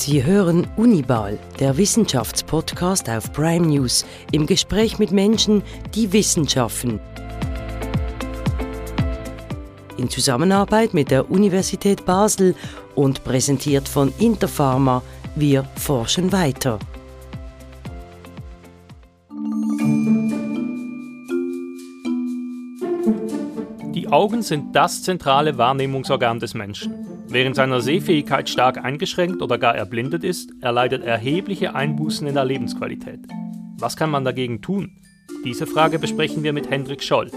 Sie hören Unibal, der Wissenschaftspodcast auf Prime News, im Gespräch mit Menschen, die Wissenschaften. In Zusammenarbeit mit der Universität Basel und präsentiert von Interpharma, wir forschen weiter. Die Augen sind das zentrale Wahrnehmungsorgan des Menschen. Während seiner Sehfähigkeit stark eingeschränkt oder gar erblindet ist, erleidet erhebliche Einbußen in der Lebensqualität. Was kann man dagegen tun? Diese Frage besprechen wir mit Hendrik Scholl.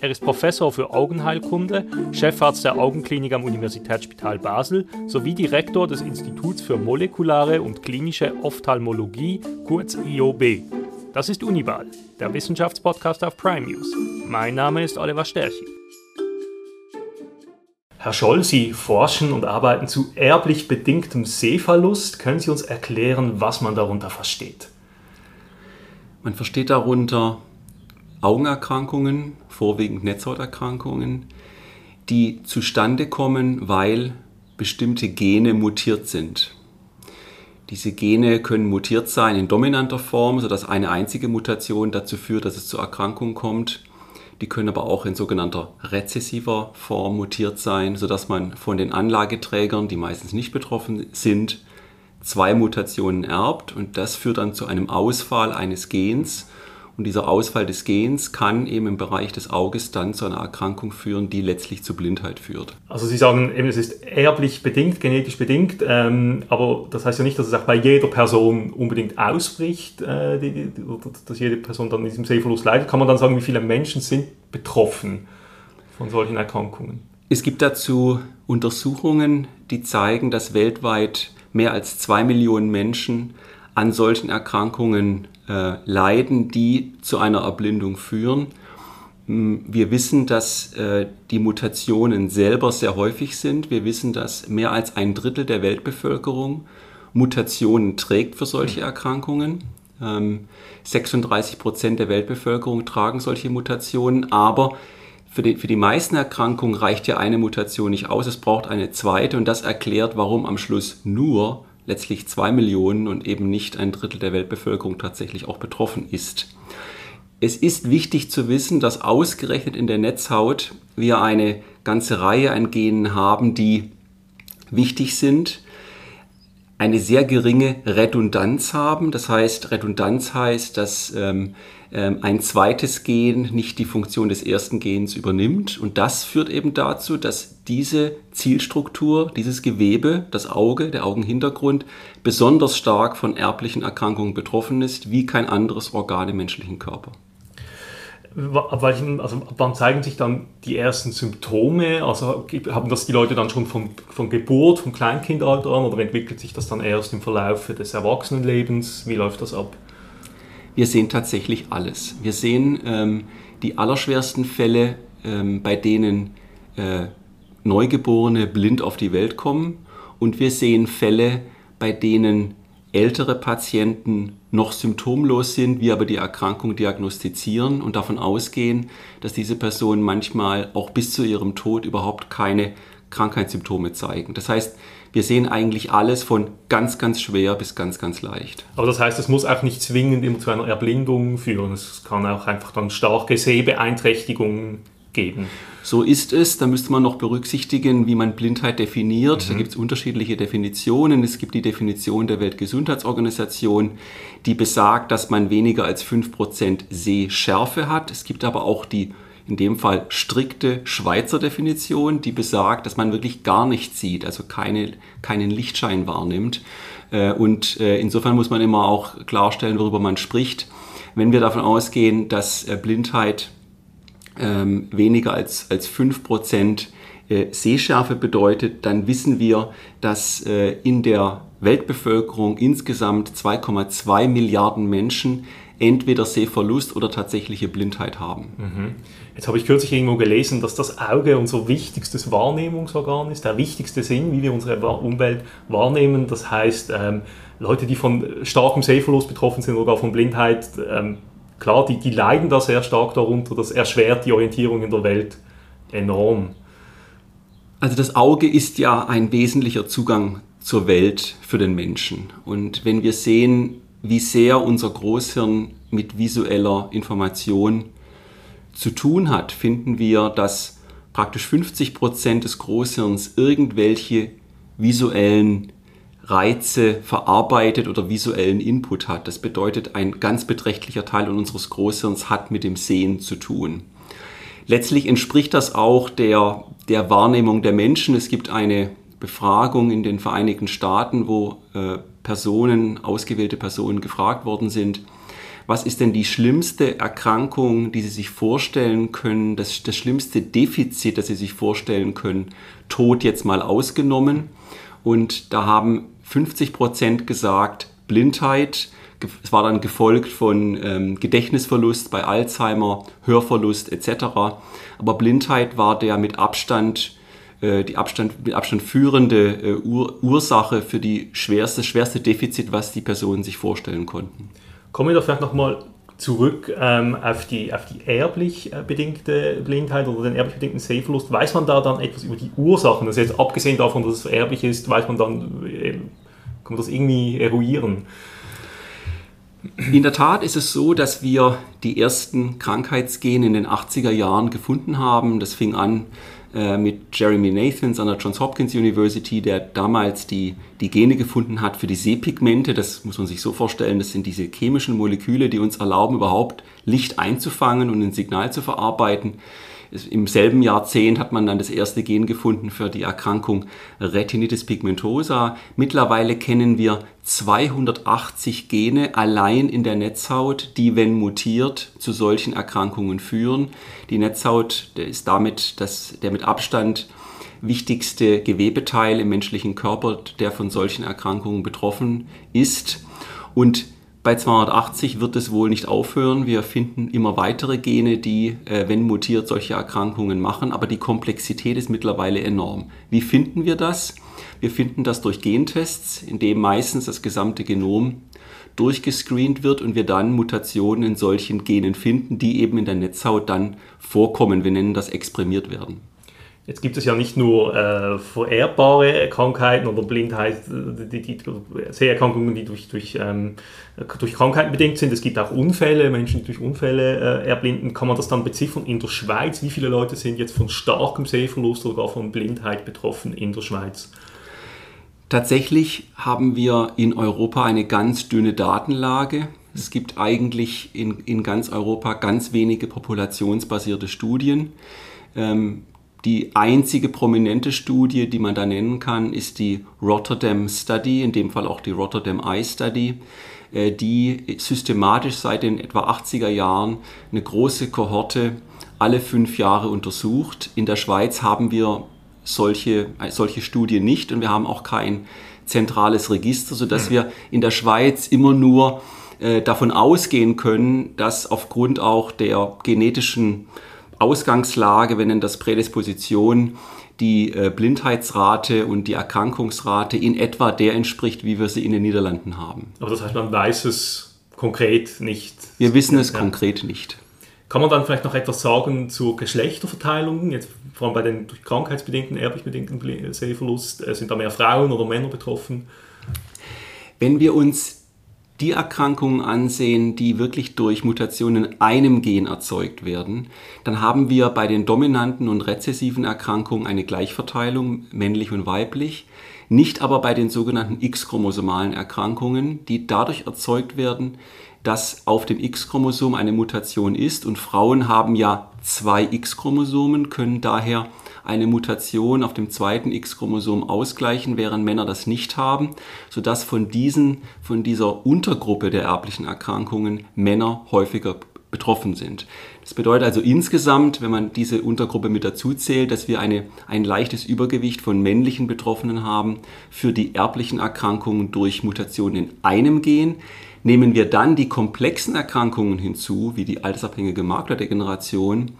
Er ist Professor für Augenheilkunde, Chefarzt der Augenklinik am Universitätsspital Basel sowie Direktor des Instituts für molekulare und klinische Ophthalmologie, kurz IOB. Das ist Unibal, der Wissenschaftspodcast auf Prime News. Mein Name ist Oliver Sterchi. Herr Scholl, Sie forschen und arbeiten zu erblich bedingtem Sehverlust. Können Sie uns erklären, was man darunter versteht? Man versteht darunter Augenerkrankungen, vorwiegend Netzhauterkrankungen, die zustande kommen, weil bestimmte Gene mutiert sind. Diese Gene können mutiert sein in dominanter Form, sodass eine einzige Mutation dazu führt, dass es zu Erkrankungen kommt die können aber auch in sogenannter rezessiver Form mutiert sein, sodass man von den Anlageträgern, die meistens nicht betroffen sind, zwei Mutationen erbt. Und das führt dann zu einem Ausfall eines Gens und dieser Ausfall des Gens kann eben im Bereich des Auges dann zu einer Erkrankung führen, die letztlich zu Blindheit führt. Also Sie sagen eben, es ist erblich bedingt, genetisch bedingt, ähm, aber das heißt ja nicht, dass es auch bei jeder Person unbedingt ausbricht, äh, die, die, dass jede Person dann in diesem Sehverlust leidet. Kann man dann sagen, wie viele Menschen sind betroffen von solchen Erkrankungen? Es gibt dazu Untersuchungen, die zeigen, dass weltweit mehr als zwei Millionen Menschen an solchen Erkrankungen äh, leiden, die zu einer Erblindung führen. Hm, wir wissen, dass äh, die Mutationen selber sehr häufig sind. Wir wissen, dass mehr als ein Drittel der Weltbevölkerung Mutationen trägt für solche Erkrankungen. Ähm, 36 Prozent der Weltbevölkerung tragen solche Mutationen, aber für die, für die meisten Erkrankungen reicht ja eine Mutation nicht aus. Es braucht eine zweite und das erklärt, warum am Schluss nur letztlich zwei Millionen und eben nicht ein Drittel der Weltbevölkerung tatsächlich auch betroffen ist. Es ist wichtig zu wissen, dass ausgerechnet in der Netzhaut wir eine ganze Reihe an Genen haben, die wichtig sind, eine sehr geringe Redundanz haben. Das heißt, Redundanz heißt, dass ähm, ein zweites Gen nicht die Funktion des ersten Gens übernimmt. Und das führt eben dazu, dass diese Zielstruktur, dieses Gewebe, das Auge, der Augenhintergrund, besonders stark von erblichen Erkrankungen betroffen ist, wie kein anderes Organ im menschlichen Körper. Ab, welchen, also ab wann zeigen sich dann die ersten Symptome? Also haben das die Leute dann schon von, von Geburt, vom Kleinkindalter an oder entwickelt sich das dann erst im Verlauf des Erwachsenenlebens? Wie läuft das ab? Wir sehen tatsächlich alles. Wir sehen ähm, die allerschwersten Fälle, ähm, bei denen äh, Neugeborene blind auf die Welt kommen und wir sehen Fälle, bei denen ältere Patienten noch symptomlos sind, wir aber die Erkrankung diagnostizieren und davon ausgehen, dass diese Personen manchmal auch bis zu ihrem Tod überhaupt keine Krankheitssymptome zeigen. Das heißt, wir sehen eigentlich alles von ganz, ganz schwer bis ganz, ganz leicht. Aber das heißt, es muss auch nicht zwingend immer zu einer Erblindung führen. Es kann auch einfach dann starke Sehbeeinträchtigungen geben. So ist es. Da müsste man noch berücksichtigen, wie man Blindheit definiert. Mhm. Da gibt es unterschiedliche Definitionen. Es gibt die Definition der Weltgesundheitsorganisation, die besagt, dass man weniger als 5% Sehschärfe hat. Es gibt aber auch die in dem Fall strikte Schweizer Definition, die besagt, dass man wirklich gar nichts sieht, also keine, keinen Lichtschein wahrnimmt. Äh, und äh, insofern muss man immer auch klarstellen, worüber man spricht. Wenn wir davon ausgehen, dass äh, Blindheit ähm, weniger als, als 5% Sehschärfe bedeutet, dann wissen wir, dass in der Weltbevölkerung insgesamt 2,2 Milliarden Menschen entweder Sehverlust oder tatsächliche Blindheit haben. Mhm. Jetzt habe ich kürzlich irgendwo gelesen, dass das Auge unser wichtigstes Wahrnehmungsorgan ist, der wichtigste Sinn, wie wir unsere Umwelt wahrnehmen. Das heißt, ähm, Leute, die von starkem Sehverlust betroffen sind oder von Blindheit, ähm, klar, die, die leiden da sehr stark darunter. Das erschwert die Orientierung in der Welt enorm. Also das Auge ist ja ein wesentlicher Zugang zur Welt für den Menschen. Und wenn wir sehen, wie sehr unser Großhirn mit visueller Information zu tun hat, finden wir, dass praktisch 50 Prozent des Großhirns irgendwelche visuellen Reize verarbeitet oder visuellen Input hat. Das bedeutet, ein ganz beträchtlicher Teil unseres Großhirns hat mit dem Sehen zu tun. Letztlich entspricht das auch der, der Wahrnehmung der Menschen. Es gibt eine Befragung in den Vereinigten Staaten, wo äh, Personen, ausgewählte Personen gefragt worden sind, was ist denn die schlimmste Erkrankung, die Sie sich vorstellen können, das, das schlimmste Defizit, das Sie sich vorstellen können, Tod jetzt mal ausgenommen. Und da haben 50 Prozent gesagt Blindheit. Es war dann gefolgt von ähm, Gedächtnisverlust bei Alzheimer, Hörverlust etc. Aber Blindheit war der mit Abstand die Abstand, mit Abstand führende äh, Ur Ursache für die schwerste, schwerste Defizit, was die Personen sich vorstellen konnten. Kommen wir doch vielleicht nochmal zurück ähm, auf, die, auf die erblich äh, bedingte Blindheit oder den erblich bedingten Sehverlust. Weiß man da dann etwas über die Ursachen? Also jetzt abgesehen davon, dass es vererblich ist, weiß man dann, äh, kann man das irgendwie eruieren? In der Tat ist es so, dass wir die ersten Krankheitsgene in den 80er Jahren gefunden haben. Das fing an äh, mit Jeremy Nathans an der Johns Hopkins University, der damals die, die Gene gefunden hat für die Sehpigmente. Das muss man sich so vorstellen, das sind diese chemischen Moleküle, die uns erlauben, überhaupt Licht einzufangen und ein Signal zu verarbeiten. Im selben Jahrzehnt hat man dann das erste Gen gefunden für die Erkrankung Retinitis pigmentosa. Mittlerweile kennen wir 280 Gene allein in der Netzhaut, die, wenn mutiert, zu solchen Erkrankungen führen. Die Netzhaut ist damit das, der mit Abstand wichtigste Gewebeteil im menschlichen Körper, der von solchen Erkrankungen betroffen ist. Und bei 280 wird es wohl nicht aufhören. Wir finden immer weitere Gene, die, äh, wenn mutiert, solche Erkrankungen machen. Aber die Komplexität ist mittlerweile enorm. Wie finden wir das? Wir finden das durch Gentests, in dem meistens das gesamte Genom durchgescreent wird und wir dann Mutationen in solchen Genen finden, die eben in der Netzhaut dann vorkommen. Wir nennen das exprimiert werden. Jetzt gibt es ja nicht nur äh, vererbbare Krankheiten oder Blindheit, die, die, Seherkrankungen, die durch, durch, ähm, durch Krankheiten bedingt sind. Es gibt auch Unfälle, Menschen, die durch Unfälle äh, erblinden. Kann man das dann beziffern in der Schweiz? Wie viele Leute sind jetzt von starkem Sehverlust oder gar von Blindheit betroffen in der Schweiz? Tatsächlich haben wir in Europa eine ganz dünne Datenlage. Es gibt eigentlich in, in ganz Europa ganz wenige populationsbasierte Studien. Ähm, die einzige prominente Studie, die man da nennen kann, ist die Rotterdam Study, in dem Fall auch die Rotterdam Eye Study, äh, die systematisch seit den etwa 80er Jahren eine große Kohorte alle fünf Jahre untersucht. In der Schweiz haben wir solche, äh, solche Studien nicht und wir haben auch kein zentrales Register, sodass wir in der Schweiz immer nur äh, davon ausgehen können, dass aufgrund auch der genetischen Ausgangslage, wir nennen das Prädisposition, die äh, Blindheitsrate und die Erkrankungsrate in etwa der entspricht, wie wir sie in den Niederlanden haben. Aber das heißt, man weiß es konkret nicht. Wir wissen es ja. konkret nicht. Kann man dann vielleicht noch etwas sagen zur Geschlechterverteilung? Jetzt vor allem bei den durch krankheitsbedingten, erblich bedingten Sehverlust, äh, sind da mehr Frauen oder Männer betroffen? Wenn wir uns die Erkrankungen ansehen, die wirklich durch Mutationen in einem Gen erzeugt werden, dann haben wir bei den dominanten und rezessiven Erkrankungen eine Gleichverteilung, männlich und weiblich, nicht aber bei den sogenannten X-chromosomalen Erkrankungen, die dadurch erzeugt werden, dass auf dem X-Chromosom eine Mutation ist und Frauen haben ja zwei X-Chromosomen, können daher eine Mutation auf dem zweiten X-Chromosom ausgleichen, während Männer das nicht haben, sodass von, diesen, von dieser Untergruppe der erblichen Erkrankungen Männer häufiger betroffen sind. Das bedeutet also insgesamt, wenn man diese Untergruppe mit dazu zählt, dass wir eine, ein leichtes Übergewicht von männlichen Betroffenen haben für die erblichen Erkrankungen durch Mutationen in einem Gen. Nehmen wir dann die komplexen Erkrankungen hinzu, wie die altersabhängige Maklerdegeneration,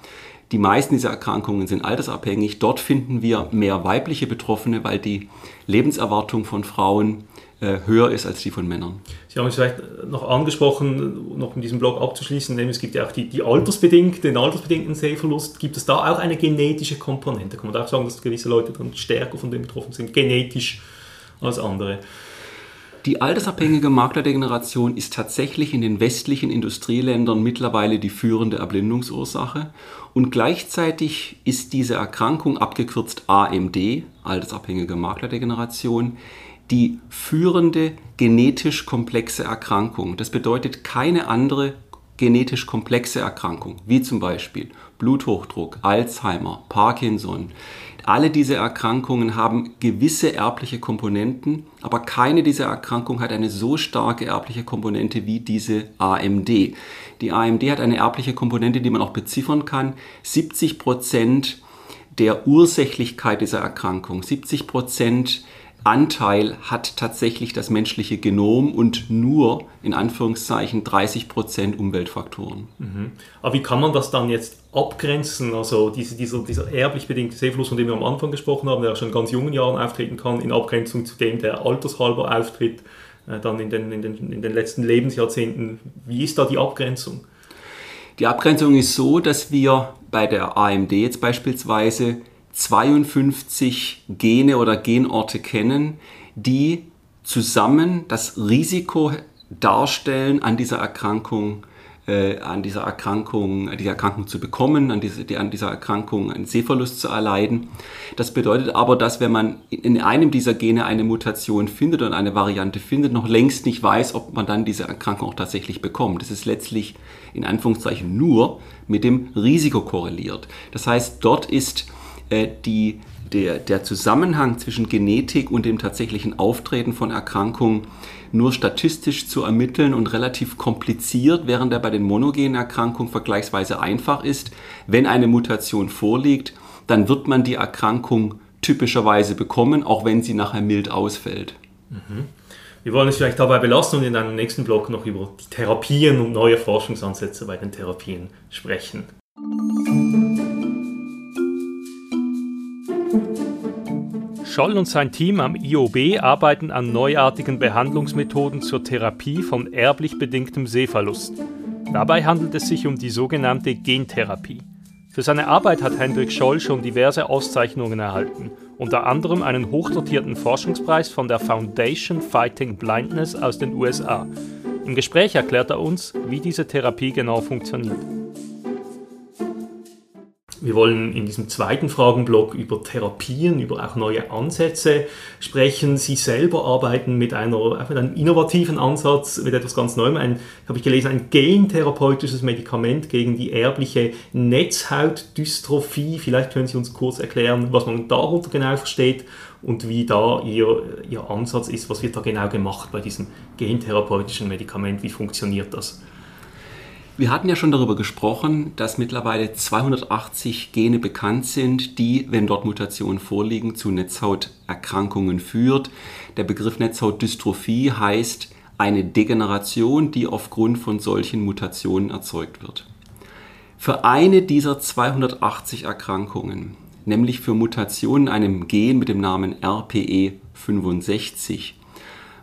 die meisten dieser Erkrankungen sind altersabhängig. Dort finden wir mehr weibliche Betroffene, weil die Lebenserwartung von Frauen äh, höher ist als die von Männern. Sie haben es vielleicht noch angesprochen, noch in diesem Blog abzuschließen, es gibt ja auch die, die altersbedingte, den altersbedingten Sehverlust. Gibt es da auch eine genetische Komponente? Kann man da auch sagen, dass gewisse Leute dann stärker von dem betroffen sind, genetisch als andere. Die altersabhängige Maklerdegeneration ist tatsächlich in den westlichen Industrieländern mittlerweile die führende Erblindungsursache und gleichzeitig ist diese Erkrankung, abgekürzt AMD, altersabhängige Maklerdegeneration, die führende genetisch komplexe Erkrankung. Das bedeutet keine andere genetisch komplexe Erkrankung, wie zum Beispiel Bluthochdruck, Alzheimer, Parkinson, alle diese Erkrankungen haben gewisse erbliche Komponenten, aber keine dieser Erkrankungen hat eine so starke erbliche Komponente wie diese AMD. Die AMD hat eine erbliche Komponente, die man auch beziffern kann. 70 Prozent der Ursächlichkeit dieser Erkrankung, 70 Prozent Anteil hat tatsächlich das menschliche Genom und nur in Anführungszeichen 30 Prozent Umweltfaktoren. Mhm. Aber wie kann man das dann jetzt abgrenzen? Also diese, dieser, dieser erblich bedingte Sehverlust, von dem wir am Anfang gesprochen haben, der schon in ganz jungen Jahren auftreten kann, in Abgrenzung zu dem, der altershalber auftritt, äh, dann in den, in, den, in den letzten Lebensjahrzehnten. Wie ist da die Abgrenzung? Die Abgrenzung ist so, dass wir bei der AMD jetzt beispielsweise 52 Gene oder Genorte kennen, die zusammen das Risiko darstellen, an dieser Erkrankung äh, an dieser Erkrankung, diese Erkrankung zu bekommen, an, diese, die, an dieser Erkrankung einen Sehverlust zu erleiden. Das bedeutet aber, dass wenn man in einem dieser Gene eine Mutation findet und eine Variante findet, noch längst nicht weiß, ob man dann diese Erkrankung auch tatsächlich bekommt. Das ist letztlich in Anführungszeichen nur mit dem Risiko korreliert. Das heißt, dort ist äh, die, der, der Zusammenhang zwischen Genetik und dem tatsächlichen Auftreten von Erkrankungen nur statistisch zu ermitteln und relativ kompliziert, während er bei den monogenen Erkrankungen vergleichsweise einfach ist. Wenn eine Mutation vorliegt, dann wird man die Erkrankung typischerweise bekommen, auch wenn sie nachher mild ausfällt. Mhm. Wir wollen es vielleicht dabei belassen und in einem nächsten Blog noch über die Therapien und neue Forschungsansätze bei den Therapien sprechen. Scholl und sein Team am IOB arbeiten an neuartigen Behandlungsmethoden zur Therapie von erblich bedingtem Sehverlust. Dabei handelt es sich um die sogenannte Gentherapie. Für seine Arbeit hat Hendrik Scholl schon diverse Auszeichnungen erhalten, unter anderem einen hochdotierten Forschungspreis von der Foundation Fighting Blindness aus den USA. Im Gespräch erklärt er uns, wie diese Therapie genau funktioniert. Wir wollen in diesem zweiten Fragenblock über Therapien, über auch neue Ansätze sprechen. Sie selber arbeiten mit, einer, mit einem innovativen Ansatz, mit etwas ganz Neuem. Ein, habe ich gelesen, ein gentherapeutisches Medikament gegen die erbliche Netzhautdystrophie. Vielleicht können Sie uns kurz erklären, was man darunter genau versteht und wie da Ihr, Ihr Ansatz ist. Was wird da genau gemacht bei diesem gentherapeutischen Medikament? Wie funktioniert das? Wir hatten ja schon darüber gesprochen, dass mittlerweile 280 Gene bekannt sind, die, wenn dort Mutationen vorliegen, zu Netzhauterkrankungen führt. Der Begriff Netzhautdystrophie heißt eine Degeneration, die aufgrund von solchen Mutationen erzeugt wird. Für eine dieser 280 Erkrankungen, nämlich für Mutationen in einem Gen mit dem Namen RPE65,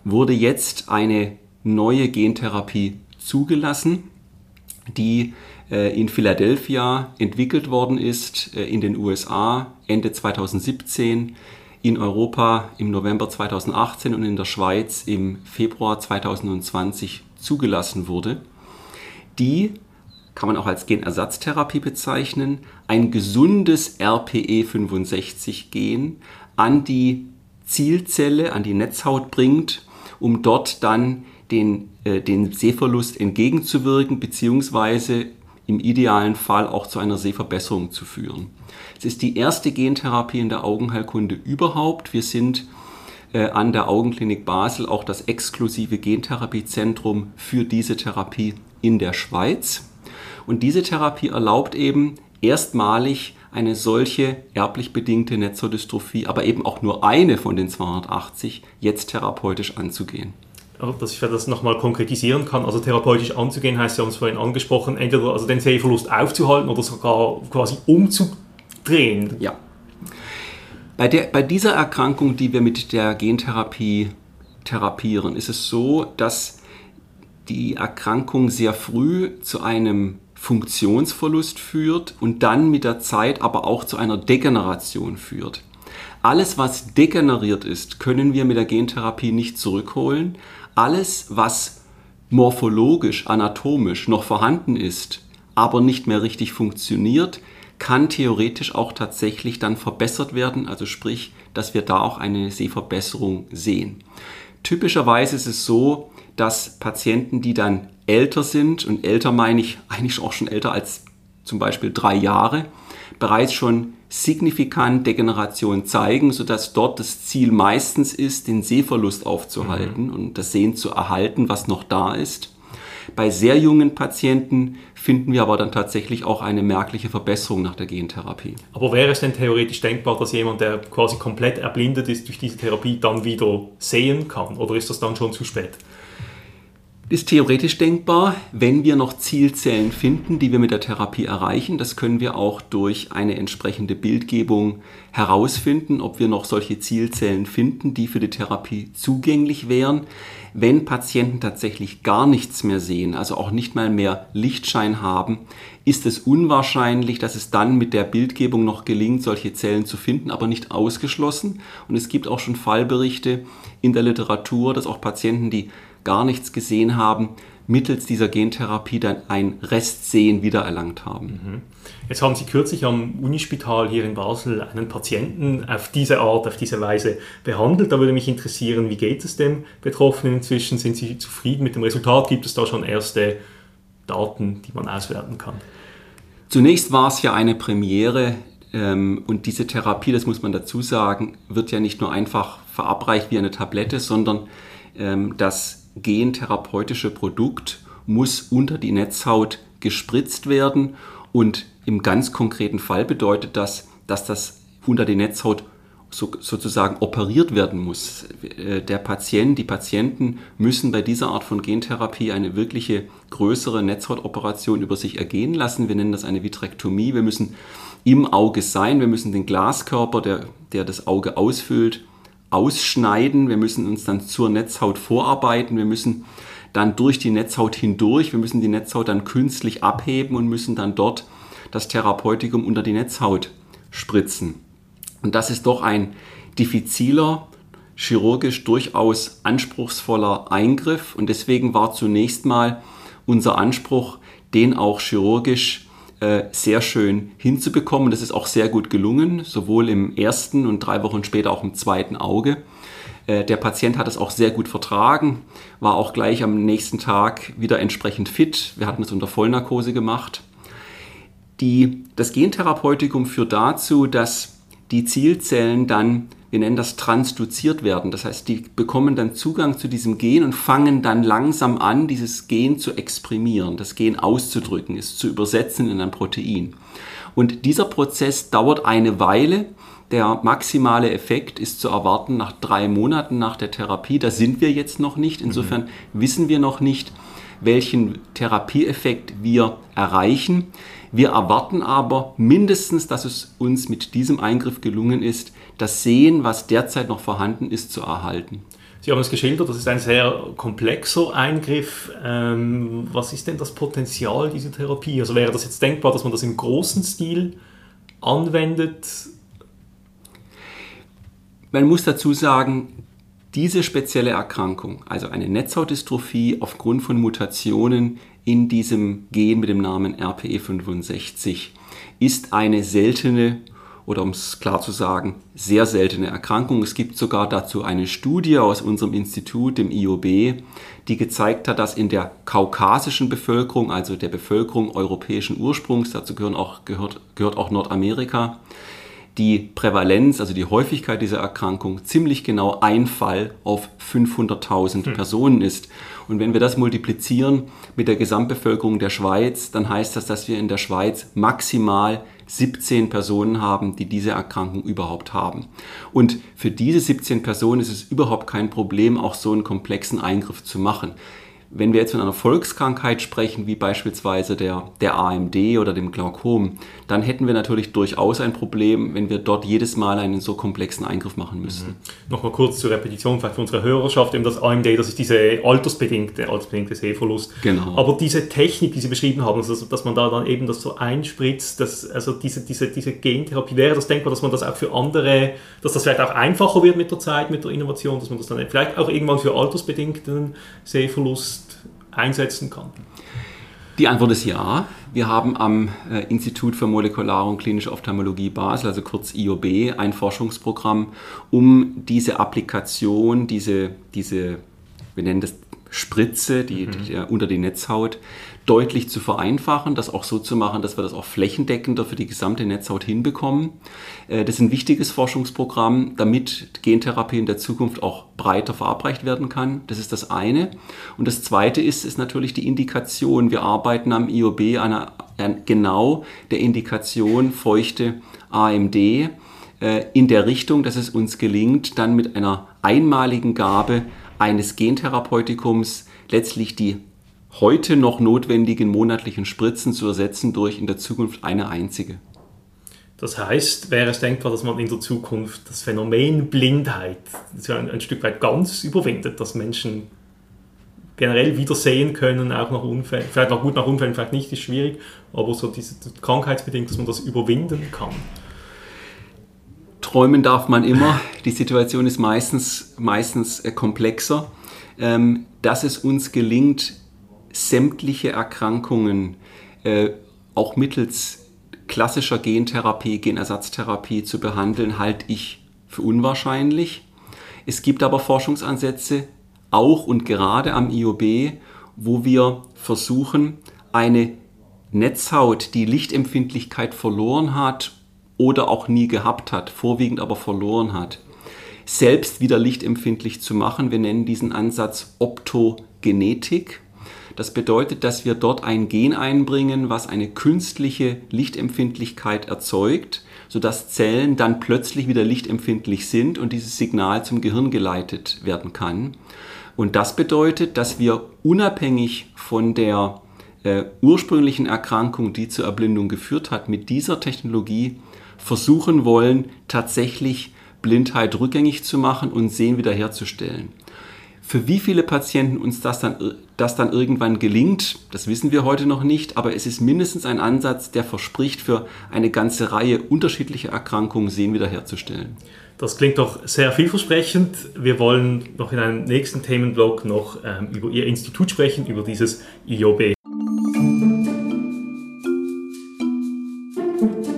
wurde jetzt eine neue Gentherapie zugelassen die äh, in Philadelphia entwickelt worden ist, äh, in den USA Ende 2017, in Europa im November 2018 und in der Schweiz im Februar 2020 zugelassen wurde, die kann man auch als Genersatztherapie bezeichnen, ein gesundes RPE65-Gen an die Zielzelle, an die Netzhaut bringt, um dort dann den, äh, den Sehverlust entgegenzuwirken, beziehungsweise im idealen Fall auch zu einer Sehverbesserung zu führen. Es ist die erste Gentherapie in der Augenheilkunde überhaupt. Wir sind äh, an der Augenklinik Basel auch das exklusive Gentherapiezentrum für diese Therapie in der Schweiz. Und diese Therapie erlaubt eben erstmalig eine solche erblich bedingte Netzodystrophie, aber eben auch nur eine von den 280 jetzt therapeutisch anzugehen dass ich das nochmal konkretisieren kann. Also therapeutisch anzugehen heißt, Sie haben es vorhin angesprochen, entweder also den Sehverlust aufzuhalten oder sogar quasi umzudrehen. Ja. Bei, der, bei dieser Erkrankung, die wir mit der Gentherapie therapieren, ist es so, dass die Erkrankung sehr früh zu einem Funktionsverlust führt und dann mit der Zeit aber auch zu einer Degeneration führt. Alles, was degeneriert ist, können wir mit der Gentherapie nicht zurückholen. Alles, was morphologisch, anatomisch noch vorhanden ist, aber nicht mehr richtig funktioniert, kann theoretisch auch tatsächlich dann verbessert werden. Also sprich, dass wir da auch eine Sehverbesserung sehen. Typischerweise ist es so, dass Patienten, die dann älter sind, und älter meine ich eigentlich auch schon älter als zum Beispiel drei Jahre, bereits schon signifikant Degeneration zeigen, sodass dort das Ziel meistens ist, den Sehverlust aufzuhalten mhm. und das Sehen zu erhalten, was noch da ist. Bei sehr jungen Patienten finden wir aber dann tatsächlich auch eine merkliche Verbesserung nach der Gentherapie. Aber wäre es denn theoretisch denkbar, dass jemand, der quasi komplett erblindet ist durch diese Therapie, dann wieder sehen kann? Oder ist das dann schon zu spät? Ist theoretisch denkbar, wenn wir noch Zielzellen finden, die wir mit der Therapie erreichen. Das können wir auch durch eine entsprechende Bildgebung herausfinden, ob wir noch solche Zielzellen finden, die für die Therapie zugänglich wären. Wenn Patienten tatsächlich gar nichts mehr sehen, also auch nicht mal mehr Lichtschein haben, ist es unwahrscheinlich, dass es dann mit der Bildgebung noch gelingt, solche Zellen zu finden, aber nicht ausgeschlossen. Und es gibt auch schon Fallberichte in der Literatur, dass auch Patienten, die gar nichts gesehen haben, mittels dieser Gentherapie dann ein Restsehen wiedererlangt haben. Mhm. Jetzt haben Sie kürzlich am Unispital hier in Basel einen Patienten auf diese Art, auf diese Weise behandelt. Da würde mich interessieren, wie geht es dem Betroffenen inzwischen? Sind Sie zufrieden mit dem Resultat? Gibt es da schon erste Daten, die man auswerten kann? Zunächst war es ja eine Premiere ähm, und diese Therapie, das muss man dazu sagen, wird ja nicht nur einfach verabreicht wie eine Tablette, sondern ähm, das gentherapeutische Produkt muss unter die Netzhaut gespritzt werden und im ganz konkreten Fall bedeutet das, dass das unter die Netzhaut so, sozusagen operiert werden muss. Äh, der Patient, die Patienten müssen bei dieser Art von Gentherapie eine wirkliche größere Netzhautoperation über sich ergehen lassen. Wir nennen das eine Vitrektomie. Wir müssen im Auge sein. Wir müssen den Glaskörper, der, der das Auge ausfüllt, ausschneiden, wir müssen uns dann zur Netzhaut vorarbeiten, wir müssen dann durch die Netzhaut hindurch, wir müssen die Netzhaut dann künstlich abheben und müssen dann dort das Therapeutikum unter die Netzhaut spritzen. Und das ist doch ein diffiziler, chirurgisch durchaus anspruchsvoller Eingriff. Und deswegen war zunächst mal unser Anspruch, den auch chirurgisch äh, sehr schön hinzubekommen. Das ist auch sehr gut gelungen, sowohl im ersten und drei Wochen später auch im zweiten Auge. Äh, der Patient hat es auch sehr gut vertragen, war auch gleich am nächsten Tag wieder entsprechend fit. Wir hatten es unter Vollnarkose gemacht. Die, das Gentherapeutikum führt dazu, dass die Zielzellen dann wir nennen das transduziert werden. Das heißt, die bekommen dann Zugang zu diesem Gen und fangen dann langsam an, dieses Gen zu exprimieren, das Gen auszudrücken, es zu übersetzen in ein Protein. Und dieser Prozess dauert eine Weile. Der maximale Effekt ist zu erwarten nach drei Monaten nach der Therapie. Da sind wir jetzt noch nicht. Insofern mhm. wissen wir noch nicht, welchen Therapieeffekt wir erreichen. Wir erwarten aber mindestens, dass es uns mit diesem Eingriff gelungen ist, das Sehen, was derzeit noch vorhanden ist, zu erhalten. Sie haben es geschildert, das ist ein sehr komplexer Eingriff. Ähm, was ist denn das Potenzial dieser Therapie? Also wäre das jetzt denkbar, dass man das im großen Stil anwendet? Man muss dazu sagen, diese spezielle Erkrankung, also eine Netzhautdystrophie aufgrund von Mutationen in diesem Gen mit dem Namen RPE65, ist eine seltene oder um es klar zu sagen, sehr seltene Erkrankung. Es gibt sogar dazu eine Studie aus unserem Institut, dem IOB, die gezeigt hat, dass in der kaukasischen Bevölkerung, also der Bevölkerung europäischen Ursprungs, dazu gehören auch, gehört, gehört auch Nordamerika, die Prävalenz, also die Häufigkeit dieser Erkrankung, ziemlich genau ein Fall auf 500.000 hm. Personen ist. Und wenn wir das multiplizieren mit der Gesamtbevölkerung der Schweiz, dann heißt das, dass wir in der Schweiz maximal 17 Personen haben, die diese Erkrankung überhaupt haben. Und für diese 17 Personen ist es überhaupt kein Problem, auch so einen komplexen Eingriff zu machen. Wenn wir jetzt von einer Volkskrankheit sprechen, wie beispielsweise der, der AMD oder dem Glaukom, dann hätten wir natürlich durchaus ein Problem, wenn wir dort jedes Mal einen so komplexen Eingriff machen müssten. Mhm. Nochmal kurz zur Repetition vielleicht für unsere Hörerschaft, eben das AMD, das ist diese altersbedingte, altersbedingte Sehverlust. Genau. Aber diese Technik, die Sie beschrieben haben, also dass man da dann eben das so einspritzt, dass, also diese, diese, diese Gentherapie, wäre das denkbar, dass man das auch für andere, dass das vielleicht auch einfacher wird mit der Zeit, mit der Innovation, dass man das dann vielleicht auch irgendwann für altersbedingten Sehverlust einsetzen kann? Die Antwort ist ja. Wir haben am äh, Institut für molekulare und klinische Ophthalmologie Basel, also kurz IOB, ein Forschungsprogramm, um diese Applikation, diese, diese wir nennen das Spritze, die, mhm. die, unter die Netzhaut, deutlich zu vereinfachen, das auch so zu machen, dass wir das auch flächendeckender für die gesamte Netzhaut hinbekommen. Äh, das ist ein wichtiges Forschungsprogramm, damit Gentherapie in der Zukunft auch breiter verabreicht werden kann. Das ist das eine. Und das zweite ist, ist natürlich die Indikation. Wir arbeiten am IOB an, an genau der Indikation feuchte AMD äh, in der Richtung, dass es uns gelingt, dann mit einer einmaligen Gabe eines Gentherapeutikums letztlich die heute noch notwendigen monatlichen Spritzen zu ersetzen durch in der Zukunft eine einzige. Das heißt, wäre es denkbar, dass man in der Zukunft das Phänomen Blindheit ein, ein Stück weit ganz überwindet, dass Menschen generell wieder sehen können, auch nach Unfällen, vielleicht noch gut nach Unfällen, vielleicht nicht, ist schwierig, aber so diese krankheitsbedingt, dass man das überwinden kann. Träumen darf man immer. Die Situation ist meistens, meistens äh, komplexer. Ähm, dass es uns gelingt, sämtliche Erkrankungen äh, auch mittels klassischer Gentherapie, Genersatztherapie zu behandeln, halte ich für unwahrscheinlich. Es gibt aber Forschungsansätze, auch und gerade am IOB, wo wir versuchen, eine Netzhaut, die Lichtempfindlichkeit verloren hat oder auch nie gehabt hat, vorwiegend aber verloren hat, selbst wieder lichtempfindlich zu machen. Wir nennen diesen Ansatz Optogenetik. Das bedeutet, dass wir dort ein Gen einbringen, was eine künstliche Lichtempfindlichkeit erzeugt, sodass Zellen dann plötzlich wieder lichtempfindlich sind und dieses Signal zum Gehirn geleitet werden kann. Und das bedeutet, dass wir unabhängig von der äh, ursprünglichen Erkrankung, die zur Erblindung geführt hat, mit dieser Technologie versuchen wollen, tatsächlich Blindheit rückgängig zu machen und Sehen wiederherzustellen. Für wie viele Patienten uns das dann, das dann irgendwann gelingt, das wissen wir heute noch nicht, aber es ist mindestens ein Ansatz, der verspricht, für eine ganze Reihe unterschiedlicher Erkrankungen Sehen wiederherzustellen. Das klingt doch sehr vielversprechend. Wir wollen noch in einem nächsten Themenblock noch ähm, über Ihr Institut sprechen, über dieses IOB.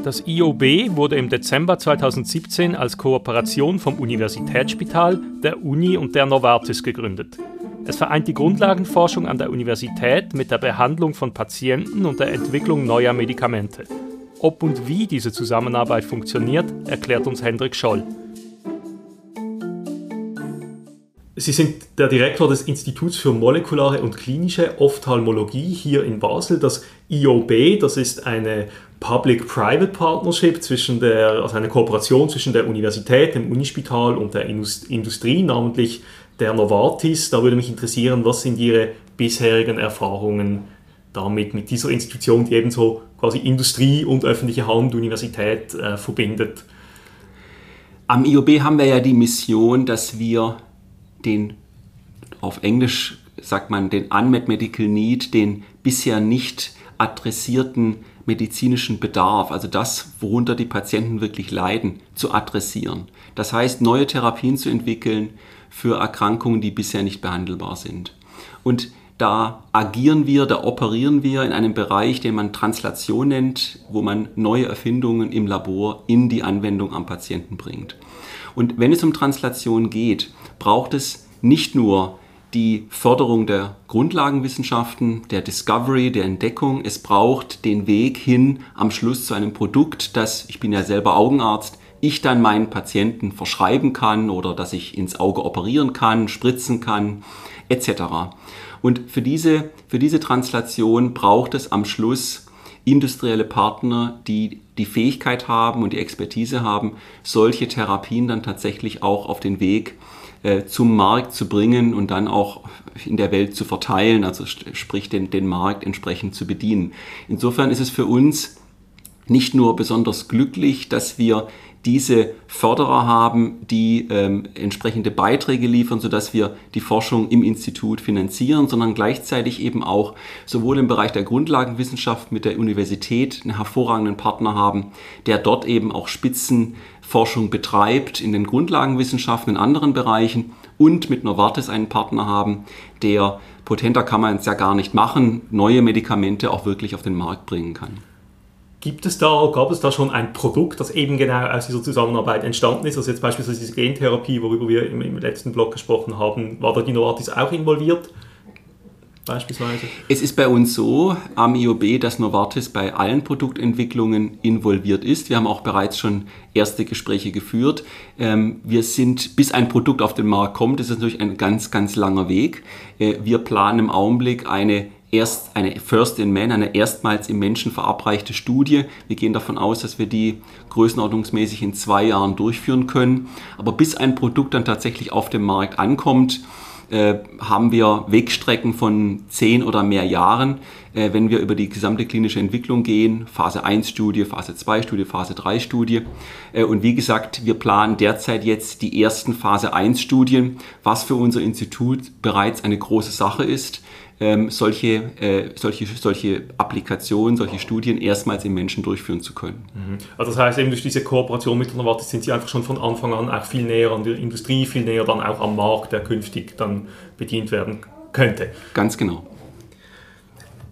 Das IOB wurde im Dezember 2017 als Kooperation vom Universitätsspital, der Uni und der Novartis gegründet. Es vereint die Grundlagenforschung an der Universität mit der Behandlung von Patienten und der Entwicklung neuer Medikamente. Ob und wie diese Zusammenarbeit funktioniert, erklärt uns Hendrik Scholl. Sie sind der Direktor des Instituts für molekulare und klinische Ophthalmologie hier in Basel. Das IOB, das ist eine Public-Private Partnership zwischen der, also eine Kooperation zwischen der Universität, dem Unispital und der Industrie, namentlich der Novartis. Da würde mich interessieren, was sind Ihre bisherigen Erfahrungen damit, mit dieser Institution, die ebenso quasi Industrie und öffentliche Hand, Universität äh, verbindet? Am IOB haben wir ja die Mission, dass wir den, auf Englisch sagt man, den Unmet Medical Need, den bisher nicht adressierten medizinischen Bedarf, also das, worunter die Patienten wirklich leiden, zu adressieren. Das heißt, neue Therapien zu entwickeln für Erkrankungen, die bisher nicht behandelbar sind. Und da agieren wir, da operieren wir in einem Bereich, den man Translation nennt, wo man neue Erfindungen im Labor in die Anwendung am Patienten bringt. Und wenn es um Translation geht, braucht es nicht nur die Förderung der Grundlagenwissenschaften, der Discovery, der Entdeckung. Es braucht den Weg hin am Schluss zu einem Produkt, das, ich bin ja selber Augenarzt, ich dann meinen Patienten verschreiben kann oder dass ich ins Auge operieren kann, spritzen kann, etc. Und für diese, für diese Translation braucht es am Schluss industrielle Partner, die die Fähigkeit haben und die Expertise haben, solche Therapien dann tatsächlich auch auf den Weg äh, zum Markt zu bringen und dann auch in der Welt zu verteilen, also sprich den, den Markt entsprechend zu bedienen. Insofern ist es für uns nicht nur besonders glücklich, dass wir diese Förderer haben, die ähm, entsprechende Beiträge liefern, sodass wir die Forschung im Institut finanzieren, sondern gleichzeitig eben auch sowohl im Bereich der Grundlagenwissenschaft mit der Universität einen hervorragenden Partner haben, der dort eben auch Spitzenforschung betreibt in den Grundlagenwissenschaften, in anderen Bereichen und mit Novartis einen Partner haben, der potenter kann man es ja gar nicht machen, neue Medikamente auch wirklich auf den Markt bringen kann. Gibt es da, gab es da schon ein Produkt, das eben genau aus dieser Zusammenarbeit entstanden ist? Also jetzt beispielsweise diese Gentherapie, worüber wir im, im letzten Blog gesprochen haben, war da die Novartis auch involviert? Beispielsweise? Es ist bei uns so am IOB, dass Novartis bei allen Produktentwicklungen involviert ist. Wir haben auch bereits schon erste Gespräche geführt. Ähm, wir sind, bis ein Produkt auf den Markt kommt, ist natürlich ein ganz, ganz langer Weg. Äh, wir planen im Augenblick eine erst eine First in Man, eine erstmals im Menschen verabreichte Studie. Wir gehen davon aus, dass wir die größenordnungsmäßig in zwei Jahren durchführen können. Aber bis ein Produkt dann tatsächlich auf dem Markt ankommt, äh, haben wir Wegstrecken von zehn oder mehr Jahren, äh, wenn wir über die gesamte klinische Entwicklung gehen, Phase 1 Studie, Phase 2 Studie, Phase 3 Studie. Äh, und wie gesagt, wir planen derzeit jetzt die ersten Phase 1 Studien, was für unser Institut bereits eine große Sache ist ähm, solche, äh, solche, solche Applikationen, solche Studien erstmals im Menschen durchführen zu können. Mhm. Also das heißt eben durch diese Kooperation mit Novartis sind Sie einfach schon von Anfang an auch viel näher an der Industrie, viel näher dann auch am Markt, der künftig dann bedient werden könnte. Ganz genau.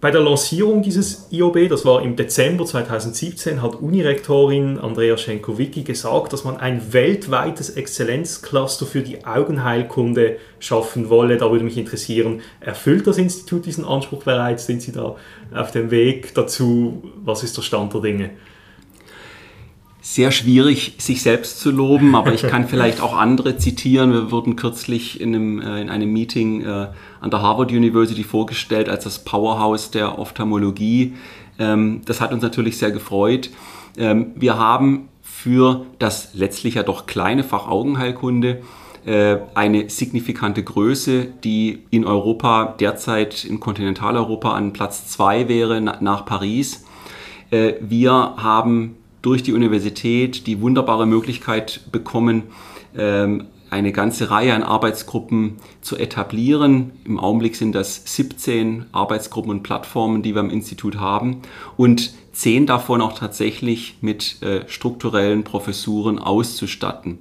Bei der Lancierung dieses IOB, das war im Dezember 2017, hat Unirektorin Andrea Schenkowicki gesagt, dass man ein weltweites Exzellenzcluster für die Augenheilkunde schaffen wolle. Da würde mich interessieren, erfüllt das Institut diesen Anspruch bereits? Sind Sie da auf dem Weg dazu? Was ist der Stand der Dinge? Sehr schwierig, sich selbst zu loben, aber ich kann vielleicht auch andere zitieren. Wir wurden kürzlich in einem, äh, in einem Meeting äh, an der Harvard University vorgestellt als das Powerhouse der Ophthalmologie. Ähm, das hat uns natürlich sehr gefreut. Ähm, wir haben für das letztlich ja doch kleine Fach Augenheilkunde äh, eine signifikante Größe, die in Europa derzeit in Kontinentaleuropa an Platz zwei wäre nach Paris. Wir haben durch die Universität die wunderbare Möglichkeit bekommen, ähm, eine ganze Reihe an Arbeitsgruppen zu etablieren. Im Augenblick sind das 17 Arbeitsgruppen und Plattformen, die wir im Institut haben und zehn davon auch tatsächlich mit äh, strukturellen Professuren auszustatten.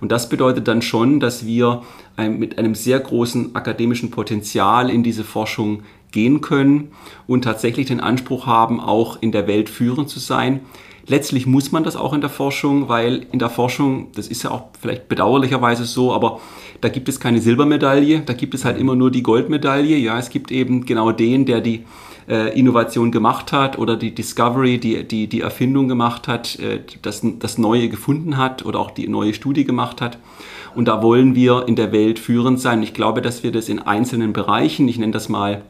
Und das bedeutet dann schon, dass wir ein, mit einem sehr großen akademischen Potenzial in diese Forschung gehen können und tatsächlich den Anspruch haben, auch in der Welt führend zu sein. Letztlich muss man das auch in der Forschung, weil in der Forschung, das ist ja auch vielleicht bedauerlicherweise so, aber da gibt es keine Silbermedaille, da gibt es halt immer nur die Goldmedaille. Ja, es gibt eben genau den, der die äh, Innovation gemacht hat oder die Discovery, die, die, die Erfindung gemacht hat, äh, das, das Neue gefunden hat oder auch die neue Studie gemacht hat. Und da wollen wir in der Welt führend sein. Ich glaube, dass wir das in einzelnen Bereichen, ich nenne das mal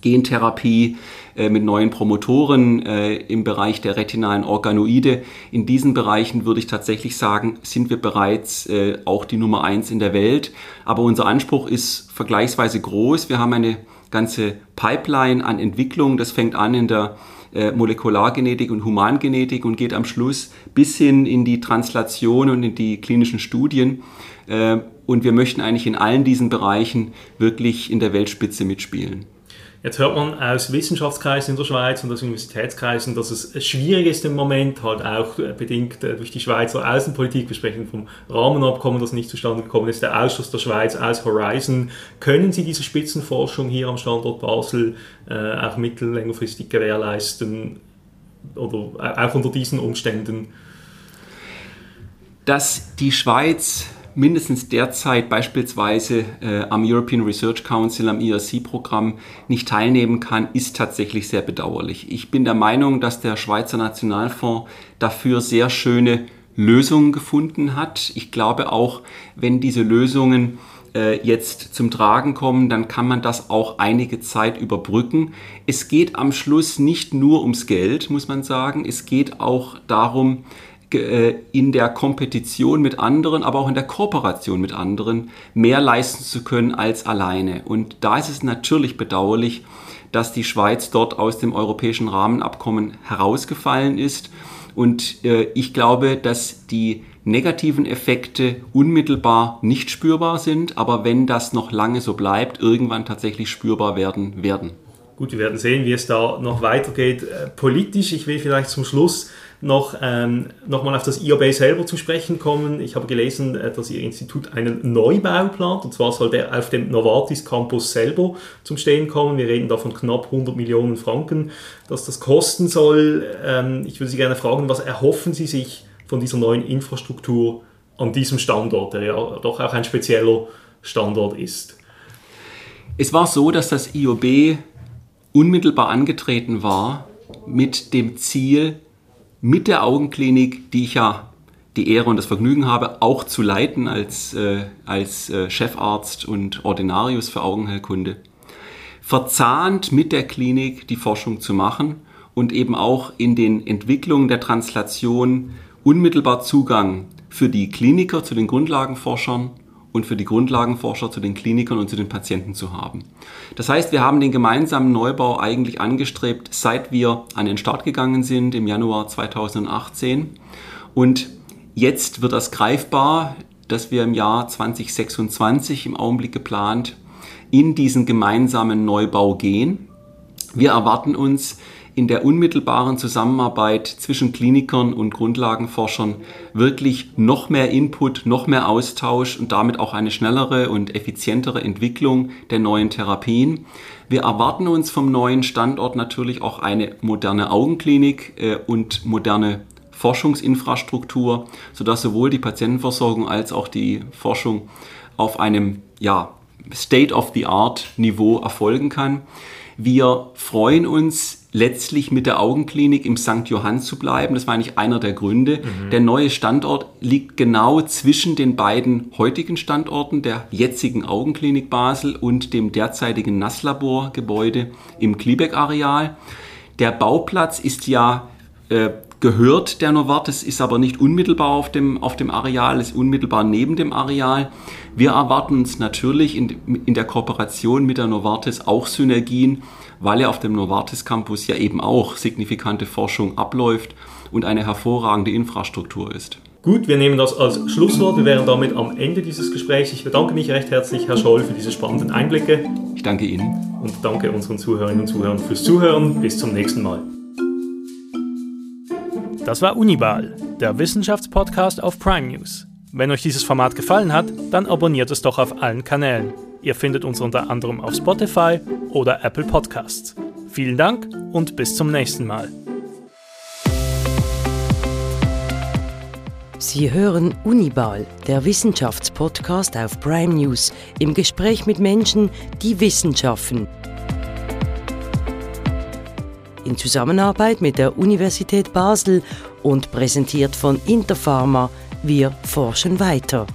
Gentherapie, äh, mit neuen Promotoren äh, im Bereich der retinalen Organoide. In diesen Bereichen würde ich tatsächlich sagen, sind wir bereits äh, auch die Nummer eins in der Welt. Aber unser Anspruch ist vergleichsweise groß. Wir haben eine ganze Pipeline an Entwicklung. Das fängt an in der Molekulargenetik und Humangenetik und geht am Schluss bis hin in die Translation und in die klinischen Studien. Und wir möchten eigentlich in allen diesen Bereichen wirklich in der Weltspitze mitspielen. Jetzt hört man aus Wissenschaftskreisen in der Schweiz und aus Universitätskreisen, dass es schwierig ist im Moment, halt auch äh, bedingt äh, durch die Schweizer Außenpolitik. Wir sprechen vom Rahmenabkommen, das nicht zustande gekommen ist, der Ausschluss der Schweiz aus Horizon. Können Sie diese Spitzenforschung hier am Standort Basel äh, auch mittel- längerfristig gewährleisten oder auch unter diesen Umständen? Dass die Schweiz mindestens derzeit beispielsweise äh, am European Research Council, am ERC-Programm nicht teilnehmen kann, ist tatsächlich sehr bedauerlich. Ich bin der Meinung, dass der Schweizer Nationalfonds dafür sehr schöne Lösungen gefunden hat. Ich glaube auch, wenn diese Lösungen äh, jetzt zum Tragen kommen, dann kann man das auch einige Zeit überbrücken. Es geht am Schluss nicht nur ums Geld, muss man sagen. Es geht auch darum, in der Kompetition mit anderen, aber auch in der Kooperation mit anderen mehr leisten zu können als alleine. Und da ist es natürlich bedauerlich, dass die Schweiz dort aus dem europäischen Rahmenabkommen herausgefallen ist. Und äh, ich glaube, dass die negativen Effekte unmittelbar nicht spürbar sind, aber wenn das noch lange so bleibt, irgendwann tatsächlich spürbar werden werden. Gut, wir werden sehen, wie es da noch weitergeht. Äh, politisch, ich will vielleicht zum Schluss noch, ähm, noch mal auf das IOB selber zu sprechen kommen. Ich habe gelesen, äh, dass Ihr Institut einen Neubau plant, und zwar soll der auf dem Novartis Campus selber zum Stehen kommen. Wir reden da von knapp 100 Millionen Franken, dass das kosten soll. Ähm, ich würde Sie gerne fragen, was erhoffen Sie sich von dieser neuen Infrastruktur an diesem Standort, der ja doch auch ein spezieller Standort ist? Es war so, dass das IOB unmittelbar angetreten war mit dem Ziel, mit der Augenklinik, die ich ja die Ehre und das Vergnügen habe, auch zu leiten als, äh, als äh, Chefarzt und Ordinarius für Augenheilkunde, verzahnt mit der Klinik die Forschung zu machen und eben auch in den Entwicklungen der Translation unmittelbar Zugang für die Kliniker zu den Grundlagenforschern und für die Grundlagenforscher zu den Klinikern und zu den Patienten zu haben. Das heißt, wir haben den gemeinsamen Neubau eigentlich angestrebt, seit wir an den Start gegangen sind im Januar 2018. Und jetzt wird das greifbar, dass wir im Jahr 2026 im Augenblick geplant in diesen gemeinsamen Neubau gehen. Wir erwarten uns in der unmittelbaren Zusammenarbeit zwischen Klinikern und Grundlagenforschern wirklich noch mehr Input, noch mehr Austausch und damit auch eine schnellere und effizientere Entwicklung der neuen Therapien. Wir erwarten uns vom neuen Standort natürlich auch eine moderne Augenklinik äh, und moderne Forschungsinfrastruktur, sodass sowohl die Patientenversorgung als auch die Forschung auf einem ja, State-of-the-Art-Niveau erfolgen kann. Wir freuen uns letztlich mit der Augenklinik im St. Johann zu bleiben. Das war eigentlich einer der Gründe. Mhm. Der neue Standort liegt genau zwischen den beiden heutigen Standorten, der jetzigen Augenklinik Basel und dem derzeitigen Nasslabor-Gebäude im Kliebeck-Areal. Der Bauplatz ist ja äh, gehört der Novartis, ist aber nicht unmittelbar auf dem, auf dem Areal, ist unmittelbar neben dem Areal. Wir erwarten uns natürlich in, in der Kooperation mit der Novartis auch Synergien weil ja auf dem Novartis Campus ja eben auch signifikante Forschung abläuft und eine hervorragende Infrastruktur ist. Gut, wir nehmen das als Schlusswort. Wir wären damit am Ende dieses Gesprächs. Ich bedanke mich recht herzlich, Herr Scholl, für diese spannenden Einblicke. Ich danke Ihnen. Und danke unseren Zuhörerinnen und Zuhörern fürs Zuhören. Bis zum nächsten Mal. Das war Unibal, der Wissenschaftspodcast auf Prime News. Wenn euch dieses Format gefallen hat, dann abonniert es doch auf allen Kanälen. Ihr findet uns unter anderem auf Spotify oder Apple Podcasts. Vielen Dank und bis zum nächsten Mal. Sie hören Unibal, der Wissenschaftspodcast auf Prime News, im Gespräch mit Menschen, die Wissenschaften. In Zusammenarbeit mit der Universität Basel und präsentiert von Interpharma, wir forschen weiter.